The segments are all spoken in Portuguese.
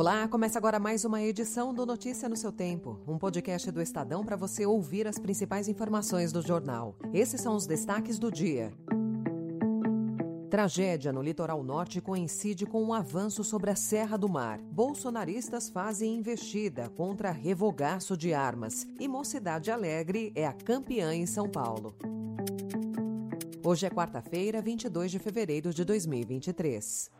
Olá, começa agora mais uma edição do Notícia no seu Tempo, um podcast do Estadão para você ouvir as principais informações do jornal. Esses são os destaques do dia. Tragédia no litoral norte coincide com um avanço sobre a Serra do Mar. Bolsonaristas fazem investida contra revogaço de armas. E Mocidade Alegre é a campeã em São Paulo. Hoje é quarta-feira, 22 de fevereiro de 2023.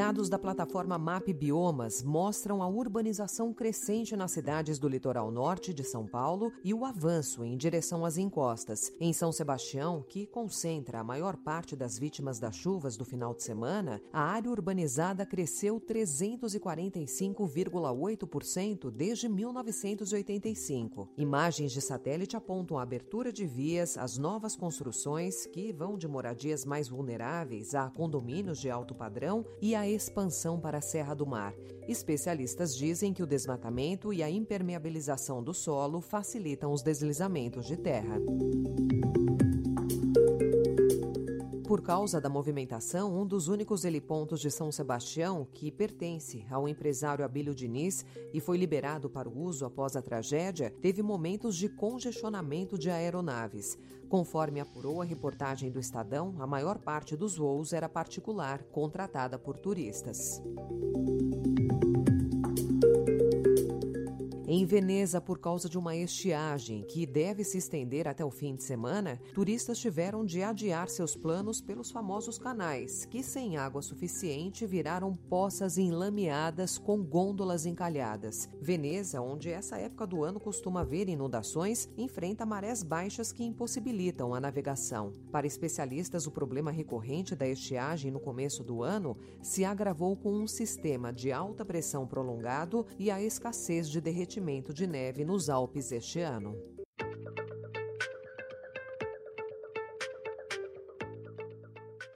Dados da plataforma Map Biomas mostram a urbanização crescente nas cidades do litoral norte de São Paulo e o avanço em direção às encostas. Em São Sebastião, que concentra a maior parte das vítimas das chuvas do final de semana, a área urbanizada cresceu 345,8% desde 1985. Imagens de satélite apontam a abertura de vias, as novas construções, que vão de moradias mais vulneráveis a condomínios de alto padrão e a expansão para a Serra do Mar. Especialistas dizem que o desmatamento e a impermeabilização do solo facilitam os deslizamentos de terra. Por causa da movimentação, um dos únicos helipontos de São Sebastião, que pertence ao empresário Abílio Diniz e foi liberado para o uso após a tragédia, teve momentos de congestionamento de aeronaves. Conforme apurou a reportagem do Estadão, a maior parte dos voos era particular, contratada por turistas. Em Veneza, por causa de uma estiagem que deve se estender até o fim de semana, turistas tiveram de adiar seus planos pelos famosos canais, que sem água suficiente viraram poças enlameadas com gôndolas encalhadas. Veneza, onde essa época do ano costuma haver inundações, enfrenta marés baixas que impossibilitam a navegação. Para especialistas, o problema recorrente da estiagem no começo do ano se agravou com um sistema de alta pressão prolongado e a escassez de derretimento derretimento de neve nos Alpes este ano.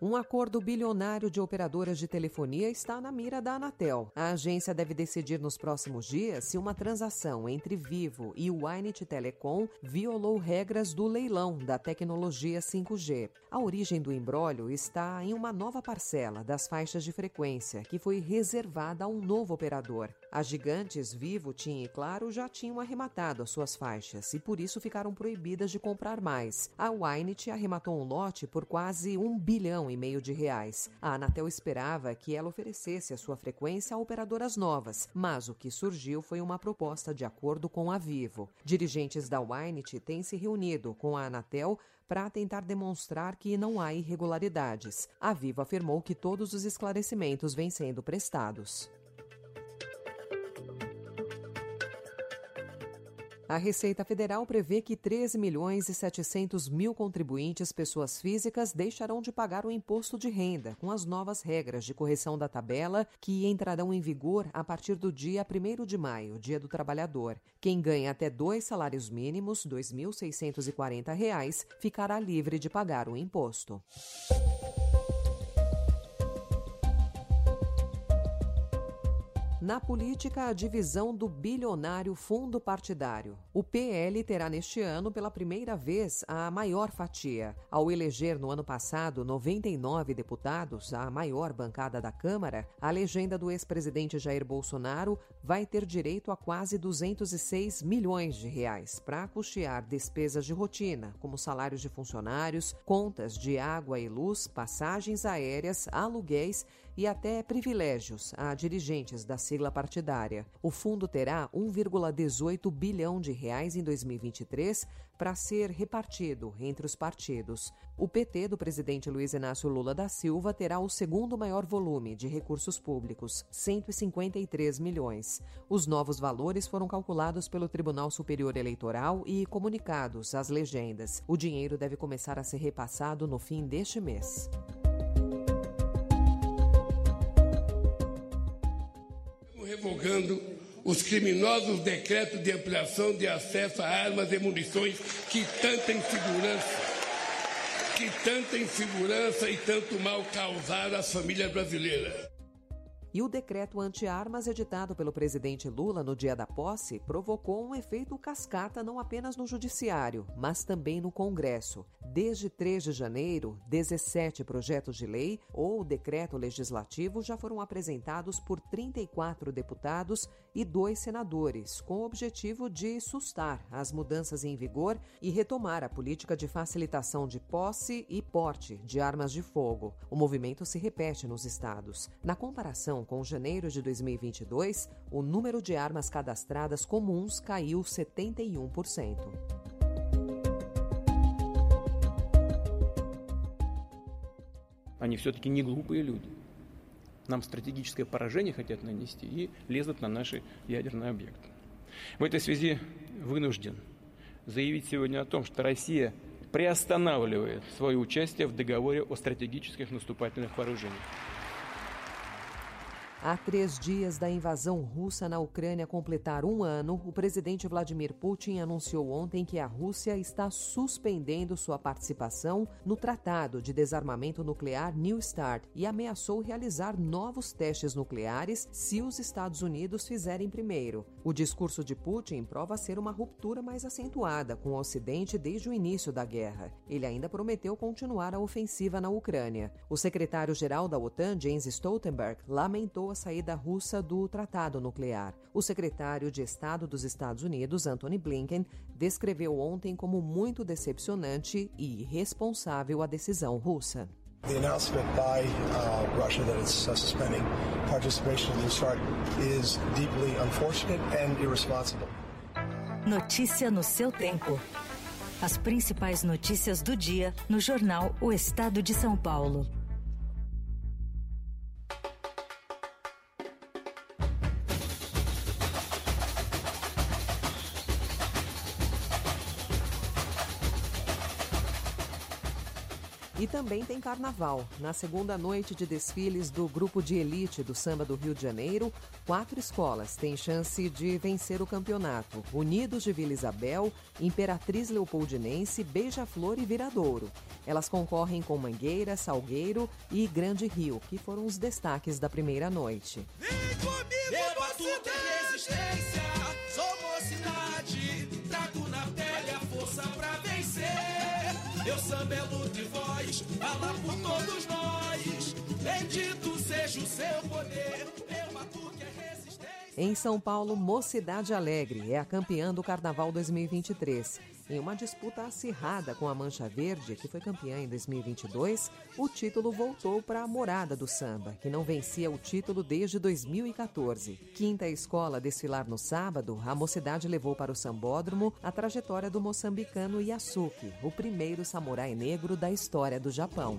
Um acordo bilionário de operadoras de telefonia está na mira da Anatel. A agência deve decidir nos próximos dias se uma transação entre Vivo e o Winit Telecom violou regras do leilão da tecnologia 5G. A origem do embrólio está em uma nova parcela das faixas de frequência que foi reservada a um novo operador. As gigantes Vivo, TIM e Claro já tinham arrematado as suas faixas e por isso ficaram proibidas de comprar mais. A Winit arrematou um lote por quase um bilhão e meio de reais. A Anatel esperava que ela oferecesse a sua frequência a operadoras novas, mas o que surgiu foi uma proposta de acordo com a Vivo. Dirigentes da Winit têm se reunido com a Anatel para tentar demonstrar que não há irregularidades. A Vivo afirmou que todos os esclarecimentos vêm sendo prestados. A Receita Federal prevê que 13 milhões e 700 mil contribuintes, pessoas físicas, deixarão de pagar o imposto de renda com as novas regras de correção da tabela que entrarão em vigor a partir do dia 1 de maio, Dia do Trabalhador. Quem ganha até dois salários mínimos, R$ 2.640, ficará livre de pagar o imposto. Na política, a divisão do bilionário fundo partidário. O PL terá neste ano, pela primeira vez, a maior fatia. Ao eleger no ano passado 99 deputados, a maior bancada da Câmara, a legenda do ex-presidente Jair Bolsonaro vai ter direito a quase 206 milhões de reais para custear despesas de rotina, como salários de funcionários, contas de água e luz, passagens aéreas, aluguéis e até privilégios a dirigentes da sigla partidária. O fundo terá 1,18 bilhão de reais em 2023 para ser repartido entre os partidos. O PT do presidente Luiz Inácio Lula da Silva terá o segundo maior volume de recursos públicos, 153 milhões. Os novos valores foram calculados pelo Tribunal Superior Eleitoral e comunicados às legendas. O dinheiro deve começar a ser repassado no fim deste mês. Revogando os criminosos decretos de ampliação de acesso a armas e munições que tanta insegurança, que tanta insegurança e tanto mal causaram às famílias brasileiras. E o decreto anti-armas editado pelo presidente Lula no dia da posse provocou um efeito cascata não apenas no judiciário, mas também no Congresso. Desde 3 de janeiro, 17 projetos de lei ou decreto legislativo já foram apresentados por 34 deputados e dois senadores, com o objetivo de sustar as mudanças em vigor e retomar a política de facilitação de posse e porte de armas de fogo. O movimento se repete nos estados. Na comparação com janeiro de 2022, o número de armas cadastradas comuns caiu 71%. Они все-таки не глупые люди. Нам стратегическое поражение хотят нанести и лезут на наши ядерные объекты. В этой связи вынужден заявить сегодня о том, что Россия приостанавливает свое участие в договоре о стратегических наступательных вооружениях. Há três dias da invasão russa na Ucrânia completar um ano, o presidente Vladimir Putin anunciou ontem que a Rússia está suspendendo sua participação no Tratado de Desarmamento Nuclear New START e ameaçou realizar novos testes nucleares se os Estados Unidos fizerem primeiro. O discurso de Putin prova ser uma ruptura mais acentuada com o Ocidente desde o início da guerra. Ele ainda prometeu continuar a ofensiva na Ucrânia. O secretário-geral da OTAN, Jens Stoltenberg, lamentou a saída russa do tratado nuclear. O secretário de Estado dos Estados Unidos, Antony Blinken, descreveu ontem como muito decepcionante e irresponsável a decisão russa. The announcement by uh, Russia that it's uh, suspending participation in the START is deeply unfortunate and irresponsible. Notícia no seu tempo. As principais notícias do dia no jornal O Estado de São Paulo. E também tem carnaval. Na segunda noite de desfiles do grupo de elite do samba do Rio de Janeiro, quatro escolas têm chance de vencer o campeonato: Unidos de Vila Isabel, Imperatriz Leopoldinense, Beija-Flor e Viradouro. Elas concorrem com Mangueira, Salgueiro e Grande Rio, que foram os destaques da primeira noite. Vem comigo, você tem resistência, sou mocidade, trago na pele a força pra vencer. Meu samba é Bendito seja o seu poder, Em São Paulo, Mocidade Alegre é a campeã do Carnaval 2023. Em uma disputa acirrada com a Mancha Verde, que foi campeã em 2022, o título voltou para a Morada do Samba, que não vencia o título desde 2014. Quinta escola a desfilar no sábado, a Mocidade levou para o Sambódromo a trajetória do moçambicano Yasuki, o primeiro samurai negro da história do Japão.